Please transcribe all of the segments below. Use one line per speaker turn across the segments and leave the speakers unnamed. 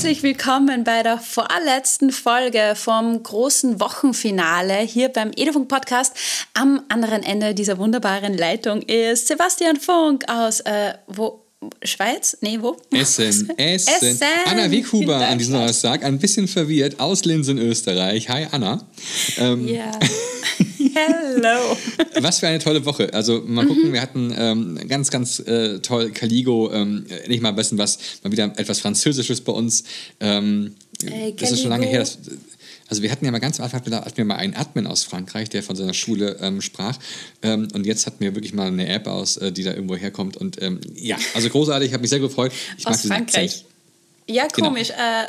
Herzlich willkommen bei der vorletzten Folge vom großen Wochenfinale hier beim Edufunk Podcast. Am anderen Ende dieser wunderbaren Leitung ist Sebastian Funk aus äh, wo Schweiz? Nee, wo?
Essen, Essen. Essen. Anna Wieghuber an diesem Donnerstag, ein bisschen verwirrt, aus Linz in Österreich. Hi Anna.
Ähm, ja. Hello.
Was für eine tolle Woche. Also mal gucken, mhm. wir hatten ähm, ganz, ganz äh, toll Caligo, ähm, nicht mal besten was, mal wieder etwas Französisches bei uns. Ähm, äh, das ist schon lange her. Dass, also wir hatten ja mal ganz am Anfang hatten wir mal einen Admin aus Frankreich, der von seiner Schule ähm, sprach. Ähm, und jetzt hatten wir wirklich mal eine App aus, äh, die da irgendwo herkommt. Und ähm, ja, also großartig, ich habe mich sehr gefreut. Ich
aus Frankreich. Ja, genau. komisch. Genau. Äh,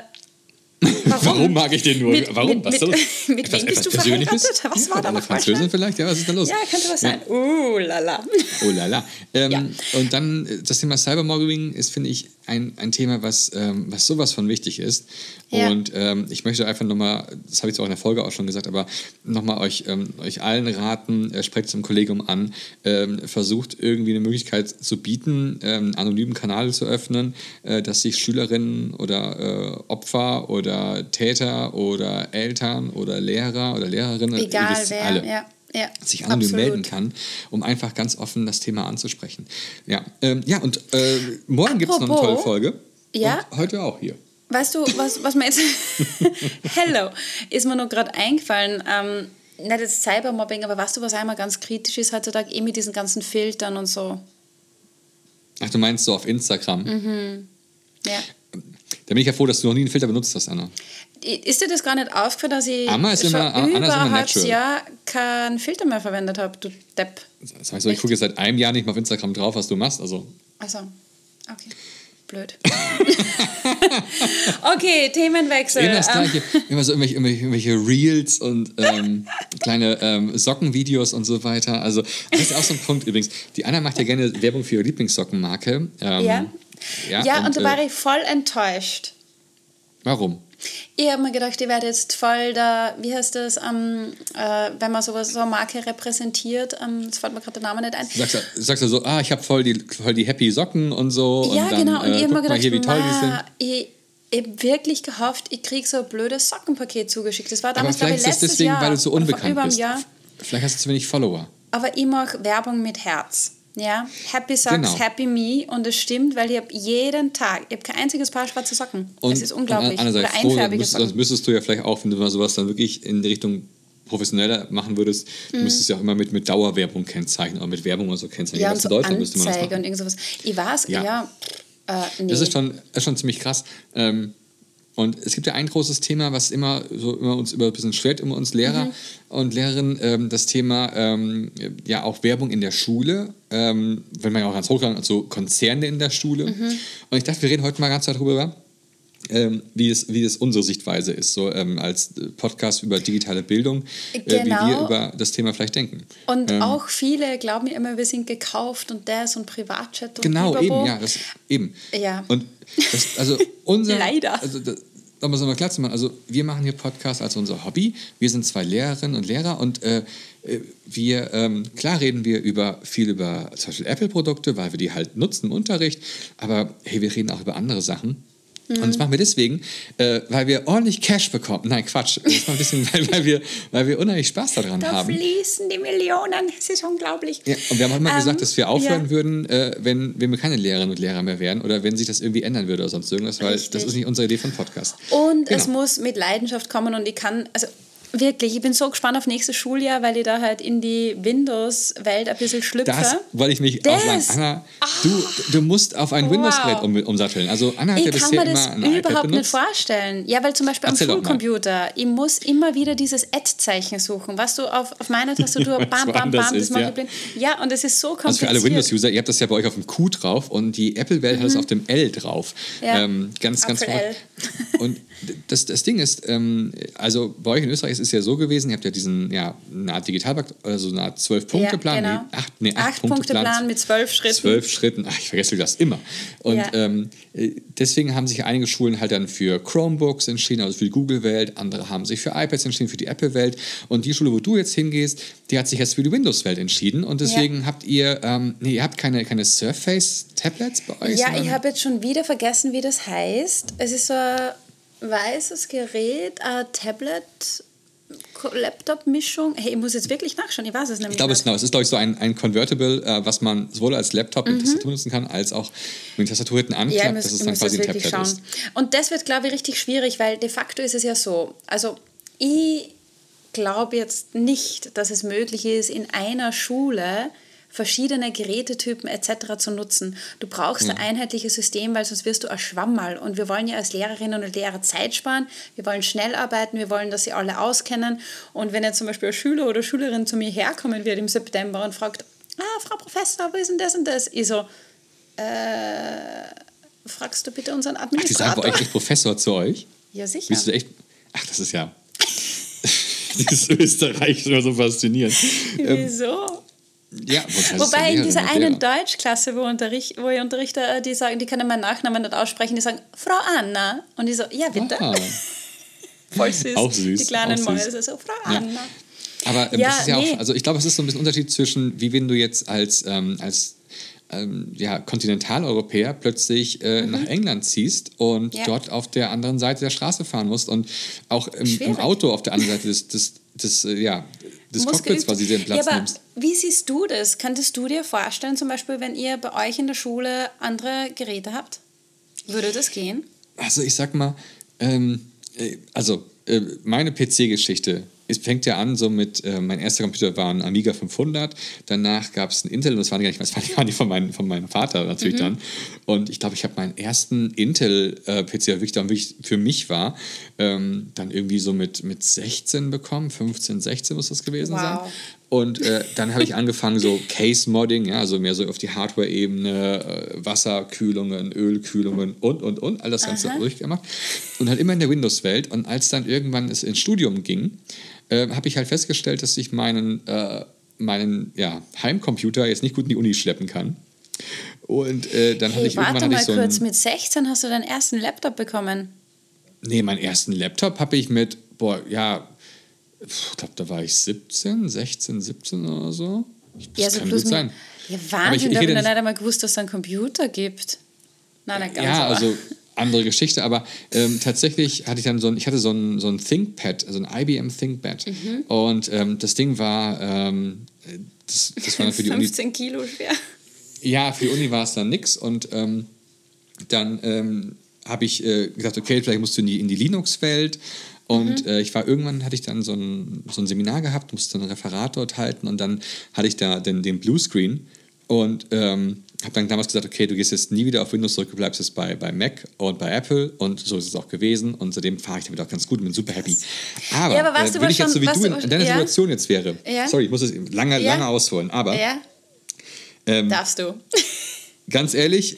Warum? Warum? mag ich den nur?
Mit,
Warum?
Mit, was mit, mit, wem bist du verheiratet? Was war da
Eine Französin vielleicht? Ja, was ist da los?
Ja, könnte was sein. Ja. Oh lala.
Oh lala. Ähm, ja. Und dann äh, das Thema Cybermobbing ist, finde ich, ein, ein Thema, was, ähm, was sowas von wichtig ist. Ja. Und ähm, ich möchte einfach nochmal, das habe ich zwar auch in der Folge auch schon gesagt, aber nochmal euch, ähm, euch allen raten, äh, sprecht zum Kollegium an, ähm, versucht irgendwie eine Möglichkeit zu bieten, ähm, einen anonymen Kanal zu öffnen, äh, dass sich Schülerinnen oder äh, Opfer oder Täter oder Eltern oder Lehrer oder Lehrerinnen,
Egal, wer, alle, ja ja,
sich anonym absolut. melden kann, um einfach ganz offen das Thema anzusprechen. Ja, ähm, ja und äh, morgen gibt es noch eine tolle Folge.
Ja.
Und heute auch hier.
Weißt du, was, was mir jetzt. Hello! Ist mir noch gerade eingefallen. Ähm, nicht das Cybermobbing, aber weißt du, was einmal ganz kritisch ist heutzutage, eh mit diesen ganzen Filtern und so.
Ach, du meinst so auf Instagram?
Mhm. Ja.
Da bin ich ja froh, dass du noch nie einen Filter benutzt hast, Anna.
Ist dir das gar nicht aufgefallen, dass ich
Amma ist schon immer, Anna
über ein halbes Jahr keinen Filter mehr verwendet habe, du Depp?
Das heißt, ich gucke jetzt seit einem Jahr nicht mehr auf Instagram drauf, was du machst. Also.
Also, okay. Blöd. okay, Themenwechsel.
Immer das Gleiche. Immer so irgendwelche, irgendwelche Reels und ähm, kleine ähm, Sockenvideos und so weiter. Also, das ist auch so ein Punkt übrigens. Die Anna macht ja gerne Werbung für ihre Lieblingssockenmarke.
Ähm, ja. Ja, ja und, und da war äh, ich voll enttäuscht.
Warum?
Ich habe mir gedacht, ich werde jetzt voll da, wie heißt das, ähm, äh, wenn man sowas, so eine Marke repräsentiert, ähm, jetzt fällt mir gerade der Name nicht ein.
Sagst du, sagst du so, ah, ich habe voll die, voll die happy Socken und so.
Ja,
und dann,
genau. Und
äh,
ich habe mir gedacht,
hier, wie toll die sind.
Ich, ich habe wirklich gehofft, ich kriege so ein blödes Sockenpaket zugeschickt. Das war damals,
vielleicht
ich,
das deswegen,
Jahr,
weil du so unbekannt bist.
Jahr.
Vielleicht hast du zu wenig Follower.
Aber ich mache Werbung mit Herz. Ja, Happy Socks, genau. Happy Me und es stimmt, weil ich habe jeden Tag, ich habe kein einziges Paar schwarze Socken. Und es ist unglaublich.
Und Oder froh, einfärbige müsstest, Socken. Das müsstest du ja vielleicht auch, wenn du mal sowas dann wirklich in die Richtung professioneller machen würdest, mhm. du müsstest ja auch immer mit, mit Dauerwerbung kennzeichnen oder mit Werbung oder so kennzeichnen.
Ja, und so Deutschland müsste man das machen. und irgend sowas. Ich weiß, ja, ja äh, nee.
Das ist schon, ist schon ziemlich krass. Ähm, und es gibt ja ein großes Thema, was immer, so immer uns über ein bisschen schwert, immer uns Lehrer mhm. und Lehrerinnen, ähm, das Thema ähm, ja auch Werbung in der Schule, ähm, wenn man ja auch ganz hochgegangen also Konzerne in der Schule. Mhm. Und ich dachte, wir reden heute mal ganz darüber, ähm, wie, es, wie es unsere Sichtweise ist, so ähm, als Podcast über digitale Bildung, genau. äh, wie wir genau. über das Thema vielleicht denken.
Und ähm, auch viele glauben ja immer, wir sind gekauft und ist ein Privatchat. Und
genau, eben, ja, das, eben.
Ja.
Und das, also unser,
Leider.
Also das, um es nochmal klar zu machen, also wir machen hier Podcast als unser Hobby. Wir sind zwei Lehrerinnen und Lehrer und äh, äh, wir, ähm, klar reden wir über viel über zum Beispiel Apple-Produkte, weil wir die halt nutzen im Unterricht, aber hey, wir reden auch über andere Sachen. Und das machen wir deswegen, äh, weil wir ordentlich Cash bekommen. Nein, Quatsch. Das machen wir deswegen, weil, weil, wir, weil wir unheimlich Spaß daran
da
haben.
Da fließen die Millionen. Es ist unglaublich.
Ja, und wir haben auch immer ähm, gesagt, dass wir aufhören ja. würden, äh, wenn, wenn wir keine Lehrerinnen und Lehrer mehr wären oder wenn sich das irgendwie ändern würde oder sonst irgendwas, weil Richtig. das ist nicht unsere Idee von Podcast.
Und genau. es muss mit Leidenschaft kommen und ich kann, also Wirklich, ich bin so gespannt auf nächstes Schuljahr, weil ich da halt in die Windows-Welt ein bisschen schlüpfe.
Das wollte ich mich das. auch sagen. Anna, du, du musst auf ein wow. Windows-Gerät um, umsatteln. Also Anna hat
ich
ja bisher
immer Ich kann mir das überhaupt nicht vorstellen. Ja, weil zum Beispiel Erzähl am Schulcomputer, ich muss immer wieder dieses Add-Zeichen suchen. Was du auf, auf meiner Tastatur, bam, bam, bam, das ist, mache ja. Ja, und es ist so kompliziert. Also
für alle Windows-User, ihr habt das ja bei euch auf dem Q drauf und die Apple-Welt mhm. hat es auf dem L drauf. Ja. Ähm, ganz, ganz
L.
Und das, das Ding ist, ähm, also bei euch in Österreich ist ist ja so gewesen, ihr habt ja diesen, ja, eine Art Digitalpakt, also eine Art Zwölf-Punkte-Plan, ja, genau. nee, acht, nee, acht, acht Punkte Plan
mit zwölf Schritten.
Zwölf Schritten, ach, ich vergesse das immer. Und ja. ähm, äh, deswegen haben sich einige Schulen halt dann für Chromebooks entschieden, also für die Google-Welt, andere haben sich für iPads entschieden, für die Apple-Welt. Und die Schule, wo du jetzt hingehst, die hat sich jetzt für die Windows-Welt entschieden. Und deswegen ja. habt ihr, ähm, nee, ihr habt keine, keine Surface-Tablets bei euch?
Ja, ich habe jetzt schon wieder vergessen, wie das heißt. Es ist so ein weißes Gerät, ein Tablet. Laptop-Mischung. Hey, ich muss jetzt wirklich nachschauen, ich weiß es nämlich
Ich glaube, es, genau, es ist, glaube ich, so ein, ein Convertible, äh, was man sowohl als Laptop mit mhm. Tastatur nutzen kann, als auch mit Tastatur hinten anklappt. Ja, muss, das ist dann quasi ein Tablet
schauen. Ist. Und das wird, glaube ich, richtig schwierig, weil de facto ist es ja so, also ich glaube jetzt nicht, dass es möglich ist, in einer Schule verschiedene Gerätetypen etc. zu nutzen. Du brauchst ein einheitliches System, weil sonst wirst du ein Schwammerl. Und wir wollen ja als Lehrerinnen und Lehrer Zeit sparen. Wir wollen schnell arbeiten. Wir wollen, dass sie alle auskennen. Und wenn jetzt zum Beispiel ein Schüler oder Schülerin zu mir herkommen wird im September und fragt, ah, Frau Professor, wo ist denn das und das? Ich so, äh, fragst du bitte unseren Administrator? Ach, die
sagen bei euch echt Professor zu euch?
Ja, sicher.
Bist du echt, ach, das ist ja... Dieses Österreich ist immer so faszinierend.
Wieso? Ja, Wobei in dieser einen Deutschklasse, wo, unterricht, wo ich unterrichte, die sagen, die können meinen Nachnamen nicht aussprechen, die sagen, Frau Anna. Und ich so, ja, bitte. Ah. Voll süß.
Auch süß.
Die kleinen Mäuse, so, Frau Anna. Ja.
Aber ähm, ja, ja nee. auch, also ich glaube, es ist so ein bisschen Unterschied zwischen, wie wenn du jetzt als, ähm, als ähm, ja, Kontinentaleuropäer plötzlich äh, mhm. nach England ziehst und ja. dort auf der anderen Seite der Straße fahren musst und auch im, im Auto auf der anderen Seite des, des, des, äh, ja, des Cockpits quasi den Platz ja, aber nimmst.
Wie siehst du das? Könntest du dir vorstellen, zum Beispiel, wenn ihr bei euch in der Schule andere Geräte habt? Würde das gehen?
Also ich sag mal, ähm, äh, also äh, meine PC-Geschichte es fängt ja an so mit, äh, mein erster Computer war ein Amiga 500, danach gab es ein Intel, und das waren gar nicht, das waren die von, mein, von meinem Vater natürlich mhm. dann. Und ich glaube, ich habe meinen ersten Intel-PC, äh, der wirklich dann wirklich für mich war, ähm, dann irgendwie so mit, mit 16 bekommen, 15, 16 muss das gewesen wow. sein. Und äh, dann habe ich angefangen, so Case-Modding, ja, also mehr so auf die Hardware-Ebene, äh, Wasserkühlungen, Ölkühlungen und, und, und, all das Ganze Aha. durchgemacht. Und halt immer in der Windows-Welt. Und als dann irgendwann es ins Studium ging, äh, habe ich halt festgestellt, dass ich meinen, äh, meinen ja, Heimcomputer jetzt nicht gut in die Uni schleppen kann. Und äh, dann hey, hatte ich
warte
irgendwann.
Warte mal so kurz, mit 16 hast du deinen ersten Laptop bekommen?
Nee, meinen ersten Laptop habe ich mit, boah, ja, ich glaube, da war ich 17, 16, 17 oder so. Das ja, so kann gut sein.
Ja, Wahnsinn, ich, ich da habe ich nicht einmal gewusst, dass es einen Computer gibt. Nein, nein, ganz
Ja, aber. also andere Geschichte, aber ähm, tatsächlich hatte ich dann so ein, ich hatte so ein, so ein ThinkPad, also ein IBM ThinkPad. Mhm. Und ähm, das Ding war, ähm, das, das war für die
15 Uni. Kilo schwer.
Ja, für die Uni war es dann nix. Und ähm, dann ähm, habe ich äh, gedacht, okay, vielleicht musst du in die, in die Linux-Welt. Und mhm. äh, ich war irgendwann, hatte ich dann so ein, so ein Seminar gehabt, musste ein Referat dort halten und dann hatte ich da den, den Bluescreen und ähm, habe dann damals gesagt, okay, du gehst jetzt nie wieder auf Windows zurück, du bleibst jetzt bei, bei Mac und bei Apple und so ist es auch gewesen und seitdem fahre ich damit auch ganz gut und bin super happy. Aber, ja, aber äh, wenn ich jetzt so wie du in, in deiner ja? Situation jetzt wäre, ja? sorry, ich muss es lange, lange ausholen, aber...
Ähm, Darfst du.
ganz ehrlich,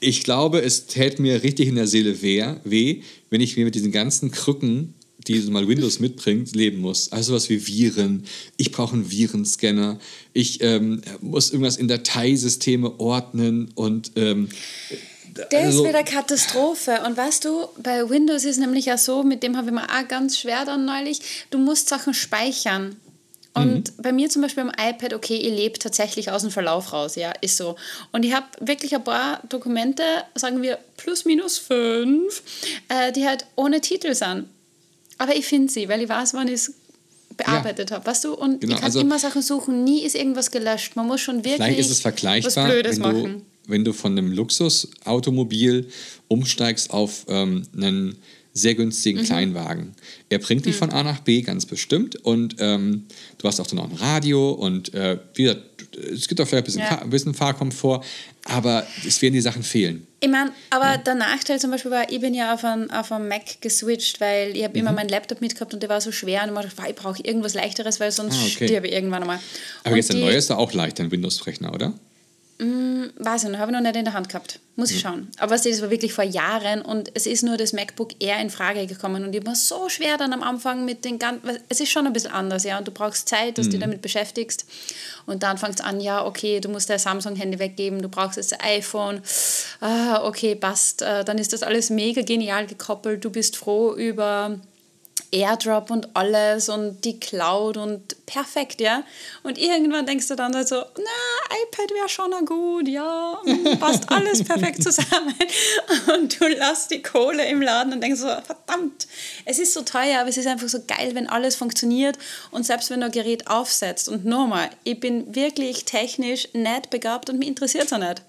ich glaube, es täte mir richtig in der Seele weh, weh, wenn ich mir mit diesen ganzen Krücken die mal Windows mitbringt, leben muss. Also was wie Viren. Ich brauche einen Virenscanner. Ich ähm, muss irgendwas in Dateisysteme ordnen und ähm,
das also, ist wieder Katastrophe. Und weißt du, bei Windows ist nämlich ja so, mit dem habe ich mir auch ganz schwer dann neulich, du musst Sachen speichern. Und mhm. bei mir zum Beispiel am iPad, okay, ich lebe tatsächlich aus dem Verlauf raus, ja, ist so. Und ich habe wirklich ein paar Dokumente, sagen wir plus minus fünf, äh, die halt ohne Titel sind. Aber ich finde sie, weil ich weiß, wann ich es bearbeitet ja. habe, weißt du? Und genau, ich kann also, immer Sachen suchen, nie ist irgendwas gelöscht. Man muss schon wirklich vielleicht ist es vergleichbar, was Blödes
wenn du, machen. Wenn du von einem Luxusautomobil umsteigst auf ähm, einen sehr günstigen mhm. Kleinwagen. Er bringt dich mhm. von A nach B ganz bestimmt und ähm, du hast auch dann auch ein Radio und äh, wie gesagt, es gibt auch vielleicht ein bisschen, ja. ein bisschen Fahrkomfort, aber es werden die Sachen fehlen.
Ich meine, aber ja. der Nachteil zum Beispiel war, ich bin ja auf einen, auf einen Mac geswitcht, weil ich habe mhm. immer meinen Laptop mitgehabt und der war so schwer und ich dachte, ich brauche irgendwas leichteres, weil sonst ah, okay. stirbe ich irgendwann einmal.
Aber und jetzt der neue ist da auch leicht, ein Windows-Rechner, oder?
Mm, weiß ich noch, habe ich noch nicht in der Hand gehabt. Muss ich schauen. Aber das war wirklich vor Jahren und es ist nur das MacBook Air in Frage gekommen und ich war so schwer dann am Anfang mit den ganzen. Es ist schon ein bisschen anders, ja, und du brauchst Zeit, dass du dich damit beschäftigst. Und dann fängst du an, ja, okay, du musst dein Samsung-Handy weggeben, du brauchst jetzt ein iPhone. Ah, okay, passt. Äh, dann ist das alles mega genial gekoppelt. Du bist froh über Airdrop und alles und die Cloud und perfekt, ja. Und irgendwann denkst du dann halt so, na, iPad wäre schon gut, ja, passt alles perfekt zusammen. Und du lässt die Kohle im Laden und denkst so, verdammt, es ist so teuer, aber es ist einfach so geil, wenn alles funktioniert und selbst wenn du ein Gerät aufsetzt. Und nochmal, ich bin wirklich technisch nicht begabt und mich interessiert es auch nicht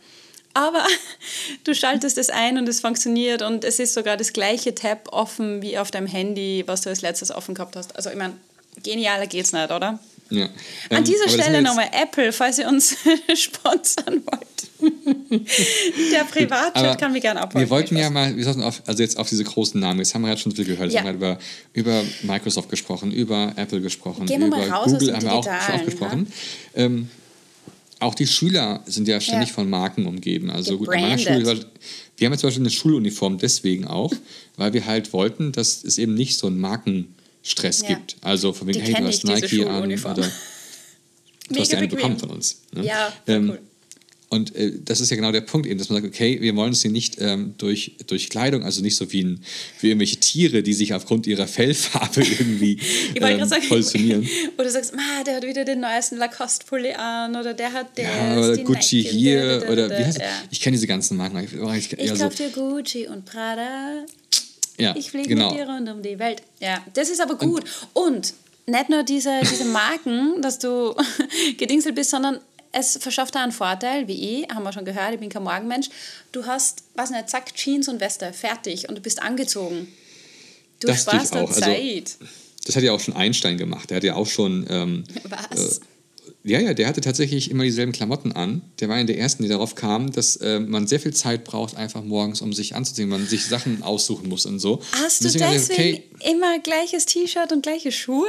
aber du schaltest es ein und es funktioniert und es ist sogar das gleiche Tab offen wie auf deinem Handy, was du als letztes offen gehabt hast. Also ich meine, genialer geht's nicht, oder?
Ja.
An
Ähm,
dieser Stelle nochmal Apple, falls ihr uns sponsern wollt. Der Privatchat kann mich gerne abholen.
Wir wollten ja mal, wir sollten auf, also jetzt auf diese großen Namen, jetzt haben wir gerade schon viel gehört, jetzt
Ja.
haben wir über, über Microsoft gesprochen, über Apple gesprochen,
Gehen wir
über
mal raus aus
Google
dem
haben wir auch schon oft gesprochen. Ähm, auch die Schüler sind ja ständig
Ja.
von Marken umgeben. Also gut, an meiner. Schule, wir haben jetzt zum Beispiel eine Schuluniform deswegen auch, weil wir halt wollten, dass es eben nicht so einen Markenstress
Ja.
gibt. Also von wegen,
Die
hey, du hast
ich,
Nike an oder du hast
Mega
ja eine bekommen von uns. Ne?
Ja,
Ähm,
cool.
Und äh, das ist ja genau der Punkt eben, dass man sagt, okay, wir wollen uns hier nicht ähm, durch, durch Kleidung, also nicht so wie, ein, wie irgendwelche Tiere, die sich aufgrund ihrer Fellfarbe irgendwie ähm,
sagen,
positionieren.
oder du sagst, Ma, der hat wieder den neuesten Lacoste-Pulli an oder der hat das,
Ja, oder Gucci
Nike,
hier
da, da, da,
oder wie heißt
ja.
Ich kenne diese ganzen Marken. Ich, oh, ich,
Ich
ja, so,
kauf dir Gucci und Prada.
ja,
Ich fliege
genau.
mit dir rund um die Welt. Ja, das ist aber gut. Und, nicht nur diese, diese Marken, dass du gedingselt bist, sondern es verschafft dir einen Vorteil, wie ich, haben wir schon gehört, ich bin kein Morgenmensch. Du hast, was nicht, zack, Jeans und Weste, fertig und du bist angezogen. Du
Das
sparst
auch. Also,
Zeit.
Das hat ja auch schon Einstein gemacht. Der hat ja auch schon. Ähm,
Was?
Ja, ja, der hatte tatsächlich immer dieselben Klamotten an. Der war einer der ersten, die darauf kamen, dass äh, man sehr viel Zeit braucht, einfach morgens, um sich anzuziehen, man sich Sachen aussuchen muss und so.
Hast
Und
du
deswegen
deswegen
okay,
immer gleiches T-Shirt und gleiche Schuhe?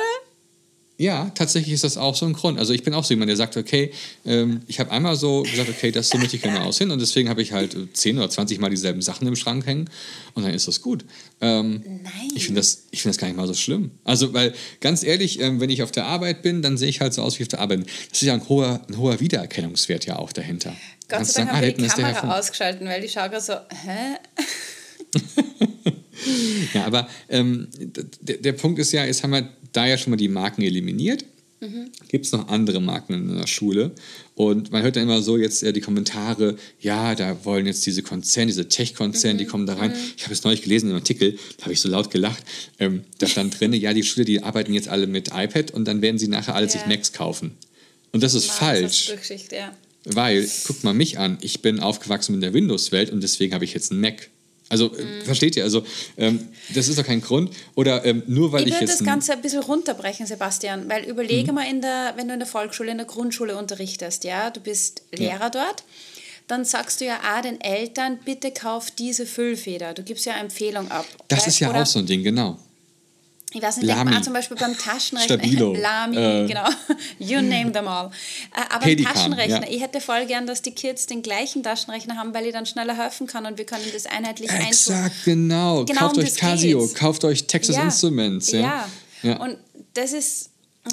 Ja, tatsächlich ist das auch so ein Grund. Also ich bin auch so jemand, der sagt, okay, ähm, ich habe einmal so gesagt, okay, das so möchte ich gerne aussehen und deswegen habe ich halt äh, 10 oder 20 Mal dieselben Sachen im Schrank hängen und dann ist das gut. Ähm,
Nein.
ich finde das, ich find das gar nicht mal so schlimm. Also, weil ganz ehrlich, ähm, wenn ich auf der Arbeit bin, dann sehe ich halt so aus wie auf der Arbeit. Das ist ja ein hoher, ein hoher Wiedererkennungswert ja auch dahinter.
Gott
Kannst
sei Dank
sagen,
haben wir
ah,
die Kamera ausgeschalten, weil die schaut gerade so, hä?
Ja, aber ähm, der, der Punkt ist ja, jetzt haben wir da ja schon mal die Marken eliminiert. Gibt es noch andere Marken in der Schule? Und man hört dann immer so jetzt die Kommentare, ja, da wollen jetzt diese Konzerne, diese Tech-Konzerne, die kommen da rein. Ich habe es neulich gelesen im Artikel, da habe ich so laut gelacht. Ähm, da stand drin, ja, die Schüler, die arbeiten jetzt alle mit iPad und dann werden sie nachher alle sich
Ja.
Macs kaufen. Und das ist
Na,
falsch.
Das ist ja.
Weil, guck mal mich an, ich bin aufgewachsen in der Windows-Welt und deswegen habe ich jetzt einen Mac. Also,
Mhm.
äh, versteht ihr? Also, ähm, das ist doch kein Grund. Oder ähm, nur weil
Ich
ich,
würde
jetzt.
das Ganze ein bisschen runterbrechen, Sebastian, weil überlege mal, in der, wenn du in der Volksschule, in der Grundschule unterrichtest, ja, du bist Lehrer dort, dann sagst du ja auch den Eltern, bitte kauf diese Füllfeder. Du gibst ja eine Empfehlung ab.
das
Weil-
ist ja
oder,
auch so ein Ding, genau.
Ich weiß nicht, denk
Lamy.
mal zum Beispiel beim Taschenrechner.
Stabilo.
Lamy,
Äh.
genau. You name them all. Äh, Aber
Pelikan,
Taschenrechner,
ja.
ich hätte voll gern, dass die Kids den gleichen Taschenrechner haben, weil ich dann schneller helfen kann und wir können das einheitlich einzeln.
Exakt, genau.
Genau
kauft
um
euch Casio,
geht's.
kauft euch Texas
Ja.
Instruments. Ja.
Ja.
Ja.
Und das ist. ah,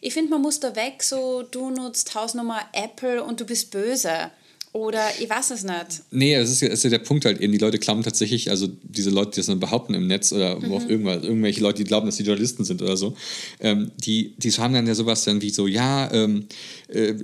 Ich finde, man muss da weg, so du nutzt Hausnummer Apple und du bist böse. Oder ich weiß es nicht.
Nee, das ist, ist ja der Punkt halt eben. Die Leute glauben tatsächlich, also diese Leute, die das dann behaupten im Netz oder wo auch
Mhm.
irgendwas, irgendwelche Leute, die glauben, dass die Journalisten sind oder so, ähm, die, die haben dann ja sowas dann wie so, ja, ähm, äh,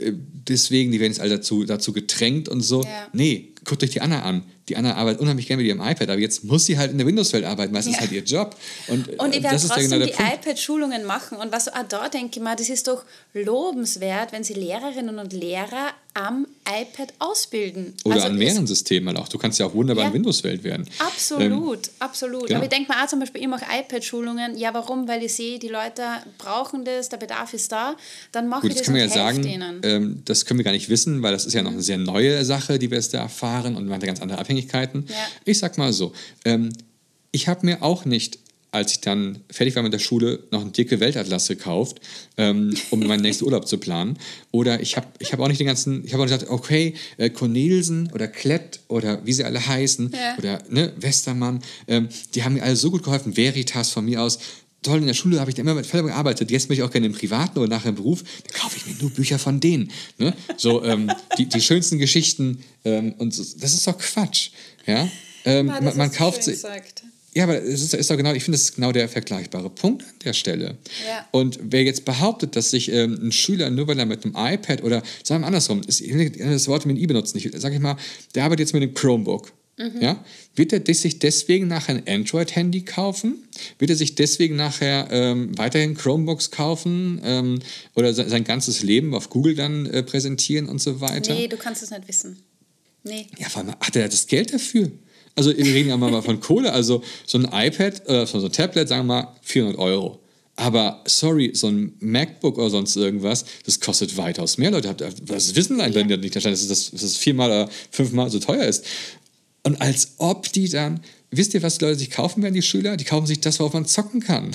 deswegen, die werden jetzt alle dazu, dazu gedrängt und so.
Ja.
Nee, guckt euch die Anna an. Die Anna arbeitet unheimlich gerne mit ihrem iPad, aber jetzt muss sie halt in der Windows-Welt arbeiten, weil es ist
Ja.
halt ihr Job. Und,
Und
äh,
ich werde
ist ja
trotzdem
genau
die iPad-Schulungen machen. Und was auch da denke ich mal, das ist doch lobenswert, wenn sie Lehrerinnen und Lehrer am iPad ausbilden.
Oder
Also
an mehreren Systemen halt auch. Du kannst ja auch wunderbar
Ja.
in Windows-Welt werden.
Absolut, absolut.
genau.
Aber ich denke mir auch zum Beispiel, ich mache iPad-Schulungen. Ja, warum? Weil ich sehe, die Leute brauchen das, der Bedarf ist da. Dann mache
Gut,
ich
das
das
können wir ja sagen,
denen.
ähm, das können wir gar nicht wissen, weil das ist ja noch eine sehr neue Sache, die wir jetzt da erfahren und man hat ja ganz andere Abhängigkeiten.
Ja.
Ich sag mal so, ähm, ich habe mir auch nicht als ich dann fertig war mit der Schule, noch einen dicke Weltatlas gekauft, ähm, um meinen nächsten Urlaub zu planen. Oder ich habe ich hab auch nicht den ganzen, ich habe auch gesagt, okay, äh, Cornelsen oder Klett oder wie sie alle heißen
Ja.
oder ne, Westermann, ähm, die haben mir alle so gut geholfen. Veritas von mir aus. Toll, in der Schule habe ich da immer mit Fällen gearbeitet. Jetzt möchte ich auch gerne im Privaten oder nachher im Beruf. Dann kaufe ich mir nur Bücher von denen. Ne? So, ähm, die, die schönsten Geschichten. Ähm, und so, das ist doch Quatsch. Ja? Ähm,
das
man, man kauft sich. Ja, aber es ist, ist doch genau, ich finde, das ist genau der vergleichbare Punkt an der Stelle.
Ja.
Und wer jetzt behauptet, dass sich ähm, ein Schüler nur weil er mit einem iPad oder sagen wir andersrum, ist, das Wort mit i benutzen, ich sage ich mal, der arbeitet jetzt mit einem Chromebook.
Mhm.
Ja? Wird er sich deswegen nachher ein Android-Handy kaufen? Wird er sich deswegen nachher ähm, weiterhin Chromebooks kaufen ähm, oder se- sein ganzes Leben auf Google dann äh, präsentieren und so weiter?
Nee, du kannst es nicht wissen. Nee.
Ja, vor allem hat er das Geld dafür? Also wir reden ja mal von Kohle, also so ein iPad, äh, so ein Tablet, sagen wir mal 400 Euro. Aber sorry, so ein MacBook oder sonst irgendwas, das kostet weitaus mehr. Leute, habt- das wissen leider
Ja.
nicht, dass das, dass das viermal oder fünfmal so teuer ist. Und als ob die dann, wisst ihr, was die Leute sich kaufen werden, die Schüler? Die kaufen sich das, worauf man zocken kann.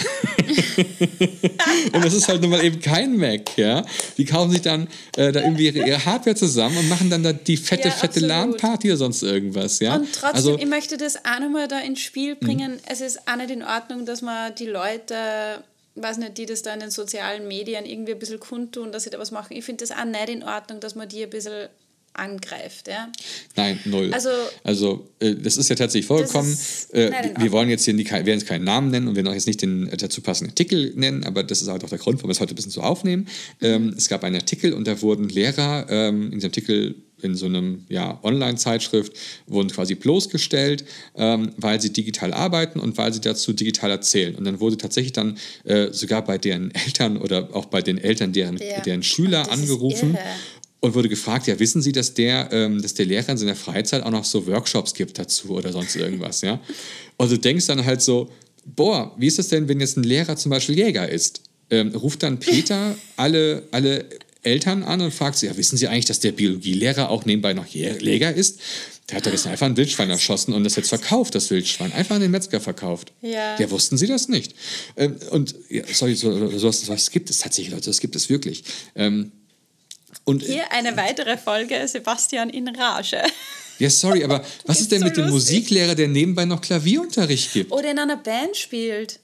und das ist halt nun mal eben kein Mac, ja. Die kaufen sich dann äh, da irgendwie ihre, Hardware zusammen und machen dann da die fette,
Ja,
fette. LAN-Party oder sonst irgendwas, ja.
Und trotzdem,
also,
ich möchte das auch nochmal da ins. Spiel bringen. Es ist auch nicht in Ordnung, dass man die Leute, weiß nicht, die das da in den sozialen Medien irgendwie ein bisschen kundtun, dass sie da was machen. Ich finde das auch nicht in Ordnung, dass man die ein bisschen angreift. Ja?
Nein, null.
Also-
also äh, das ist ja tatsächlich vorgekommen.
ist
Äh,
nicht in
wir
Ordnung.
wollen jetzt hier nie, werden jetzt keinen Namen nennen und werden auch jetzt nicht den äh, dazu passenden Artikel nennen, aber das ist halt auch der Grund, warum wir es heute ein bisschen so aufnehmen. Ähm, es gab einen Artikel und da wurden Lehrer ähm, in diesem Artikel in so einem ja, Online-Zeitschrift wurden quasi bloßgestellt, ähm, weil sie digital arbeiten und weil sie dazu digital erzählen. Und dann wurde tatsächlich dann äh, sogar bei deren Eltern oder auch bei den Eltern deren,
Ja.
deren Schüler angerufen. Und wurde gefragt, ja, wissen Sie, dass der, ähm, dass der Lehrer in seiner Freizeit auch noch so Workshops gibt dazu oder sonst irgendwas, ja? Und du denkst dann halt so, boah, wie ist das denn, wenn jetzt ein Lehrer zum Beispiel Jäger ist? Ähm, ruft dann Peter alle, alle Eltern an und fragt sie, ja, wissen Sie eigentlich, dass der Biologielehrer auch nebenbei noch Jä- Jäger ist? Der hat doch jetzt einfach ein Wildschwein erschossen und das jetzt verkauft, das Wildschwein. Einfach an den Metzger verkauft.
Ja.
Ja, wussten Sie das nicht? Ähm, und ja, sorry, so, sowas, sowas gibt es tatsächlich, Leute, das gibt es wirklich. Ähm, und
Hier eine weitere Folge, Sebastian in Rage.
ja, sorry, aber was ist,
Ist
denn
so
mit dem
lustig.
Musiklehrer, der nebenbei noch Klavierunterricht gibt?
Oder in einer Band spielt.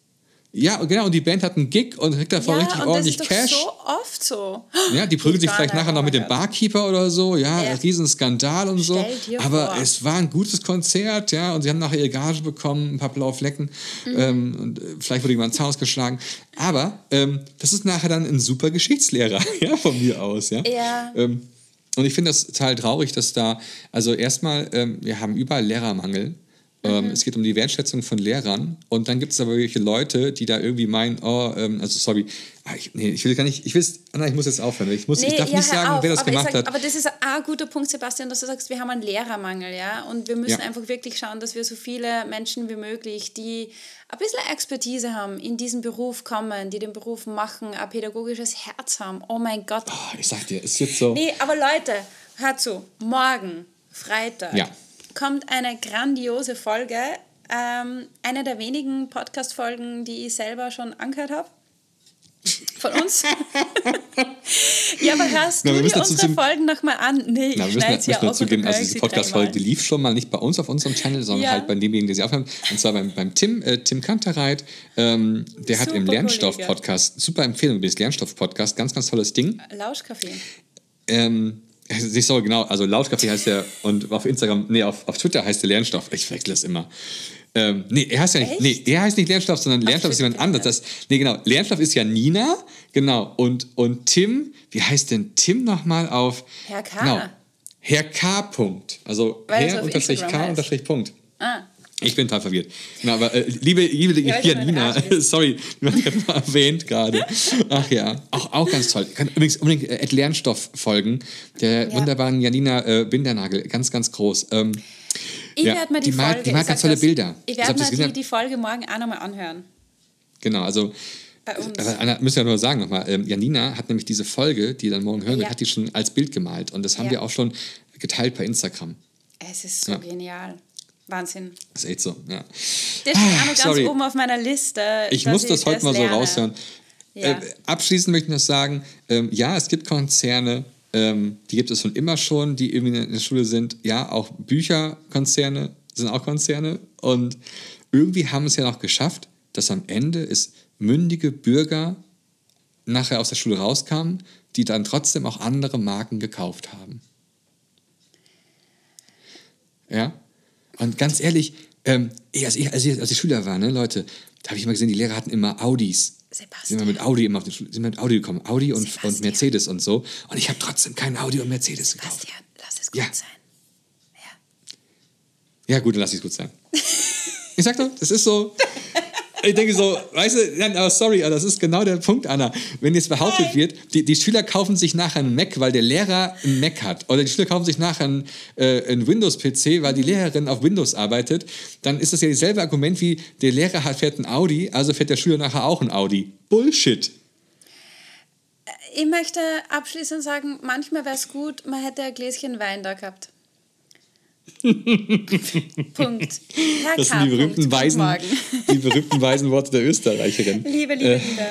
Ja, genau, und die Band hat einen Gig und kriegt davon
ja,
richtig
und das
ordentlich
ist doch
Cash.
so oft so.
Ja, die prügeln sich vielleicht nachher noch mit dem. Barkeeper oder so, ja,
Ja.
Riesenskandal und so. Aber
vor.
es war ein gutes Konzert, ja, und sie haben nachher ihre Gage bekommen, ein paar blaue Flecken,
Mhm.
ähm, und äh, vielleicht wurde jemand ins Haus geschlagen. Aber ähm, das ist nachher dann ein super Geschichtslehrer, ja, von mir aus, ja.
Ja.
Ähm, und ich finde das total traurig, dass da, also erstmal, ähm, wir haben überall Lehrermangel. Ähm, Es geht um die Wertschätzung von Lehrern und dann gibt es aber welche Leute, die da irgendwie meinen, oh, ähm, also sorry, ah, ich, nee, ich will gar nicht, ich will, Anna, ich muss jetzt aufhören. Ich, muss, ich darf
ja,
nicht
hör
sagen,
auf.
wer das gemacht
sag,
hat.
Aber das ist ein guter Punkt, Sebastian, dass du sagst, wir haben einen Lehrermangel, ja. Und wir müssen
Ja.
einfach wirklich schauen, dass wir so viele Menschen wie möglich, die ein bisschen Expertise haben, in diesen Beruf kommen, die den Beruf machen, ein pädagogisches Herz haben. Oh mein Gott.
Ah, ich sag dir, es wird so.
Nee, aber Leute, hört zu. Morgen, Freitag,
Ja.
Kommt eine grandiose Folge. Ähm, eine der wenigen Podcast-Folgen, die ich selber schon angehört habe. Von uns. ja, aber hörst
Na,
du dir unsere Folgen nochmal an? Nee,
Na,
ich schneide sie ja
dazu
aus und
geben,
du
also diese Podcast-Folge, die lief schon mal nicht bei uns auf unserem Channel, sondern
Ja.
halt bei demjenigen, der sie aufnimmt. Und zwar beim, beim Tim, äh, Tim Kantereit. Ähm, der hat im
Super
Lernstoff-Podcast, super Empfehlung, das Lernstoff-Podcast, ganz, ganz tolles Ding.
Lauschkaffee.
Ähm, nicht so genau, also Lautkaffee heißt der und auf Instagram, nee, auf, auf Twitter heißt der Lernstoff. Ich verwechsel das immer. Ähm, nee, er heißt ja nicht,
Echt?
nee, er heißt nicht Lernstoff, sondern Lernstoff ist jemand anderes. Das, nee, genau, Lernstoff ist ja Nina, genau, und, und Tim, wie heißt denn Tim nochmal auf?
Herr K.
Genau, Herr K. Punkt. Also
Weil
Herr unterstrich K unterstrich Punkt.
Ah,
Ich bin total verwirrt. Na, aber äh, liebe, liebe
Ja,
hier,
ich bin
Nina,
Arsch.
sorry, du hast gerade mal erwähnt gerade. Ach ja, auch, auch ganz toll. Kann übrigens unbedingt äh, Lernstoff folgen. Der
Ja.
wunderbaren Janina äh, Bindernagel, ganz, ganz groß. Ähm,
ich
Ja,
werde mir die,
die
Folge.
die
ich
ganz tolle
das,
Bilder.
Ich werde mir die, die Folge morgen auch nochmal anhören.
genau, also
Bei uns.
Anna, müssen wir nur sagen nochmal, ähm, Janina hat nämlich diese Folge, die dann morgen hören wird, hat die schon als Bild gemalt. Und das haben wir auch schon geteilt bei Instagram.
Es ist so genial. Wahnsinn.
Das ist echt so, ja.
Das steht auch noch ganz
sorry.
oben auf meiner Liste.
Ich muss das heute mal so
lerne.
raushören.
Ja.
Äh, abschließend möchte ich noch sagen, ähm, ja, es gibt Konzerne, ähm, die gibt es schon immer schon, die irgendwie in der Schule sind. Ja, auch Bücherkonzerne sind auch Konzerne. Und irgendwie haben es ja noch geschafft, dass am Ende es mündige Bürger nachher aus der Schule rauskamen, die dann trotzdem auch andere Marken gekauft haben. Ja? Und ganz ehrlich, ähm, als, ich, als, ich, als ich Schüler war, ne, Leute, da habe ich immer gesehen, die Lehrer hatten immer Audis. Sind
Sebastian.
wir mit Audi immer auf Schule, sind wir mit Audi gekommen. Audi und, und
Sebastian.
Mercedes und so. Und ich habe trotzdem keinen Audi und Mercedes gekauft.
Bastian, lass es gut
Ja.
sein. Ja.
Ja, gut, dann lass ich es gut sein. ich sag doch, das ist so. Ich denke so, weißt du, nein, aber sorry, das ist genau der Punkt, Anna. Wenn jetzt behauptet wird, die, die Schüler kaufen sich nachher einen Mac, weil der Lehrer einen Mac hat, oder die Schüler kaufen sich nachher einen, äh, einen Windows-PC, weil die Lehrerin auf Windows arbeitet, dann ist das ja dasselbe Argument wie, der Lehrer hat, fährt ein Audi, also fährt der Schüler nachher auch ein Audi. Bullshit.
Ich möchte abschließend sagen, manchmal wäre es gut, man hätte ein Gläschen Wein da gehabt. Punkt. Herr
Das sind die berühmten, weisen, die berühmten weisen Worte der Österreicherin.
Liebe, liebe,
Äh,
liebe.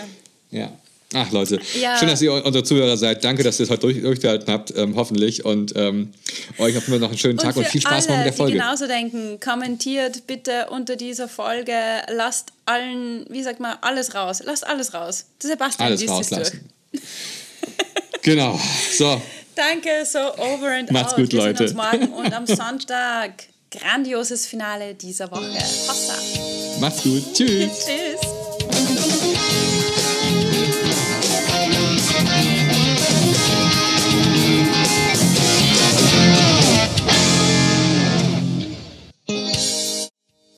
Ja. Ach Leute,
Ja.
schön, dass ihr unsere Zuhörer seid. Danke, dass ihr es heute durch, durchgehalten habt, ähm, hoffentlich. Und ähm, euch habt immer noch einen schönen Tag und,
für
viel Spaß
alle,
mit der Folge.
Die genauso denken, kommentiert bitte unter dieser Folge, lasst allen, wie sagt man, alles raus. Lasst alles raus. Sebastian
Alles rauslassen. genau. So,
Danke, so over and
Macht's
out.
gut,
Wir
Leute.
sehen uns morgen und am Sonntag. Grandioses Finale dieser Woche. Hossa.
macht's gut. Tschüss.
Tschüss.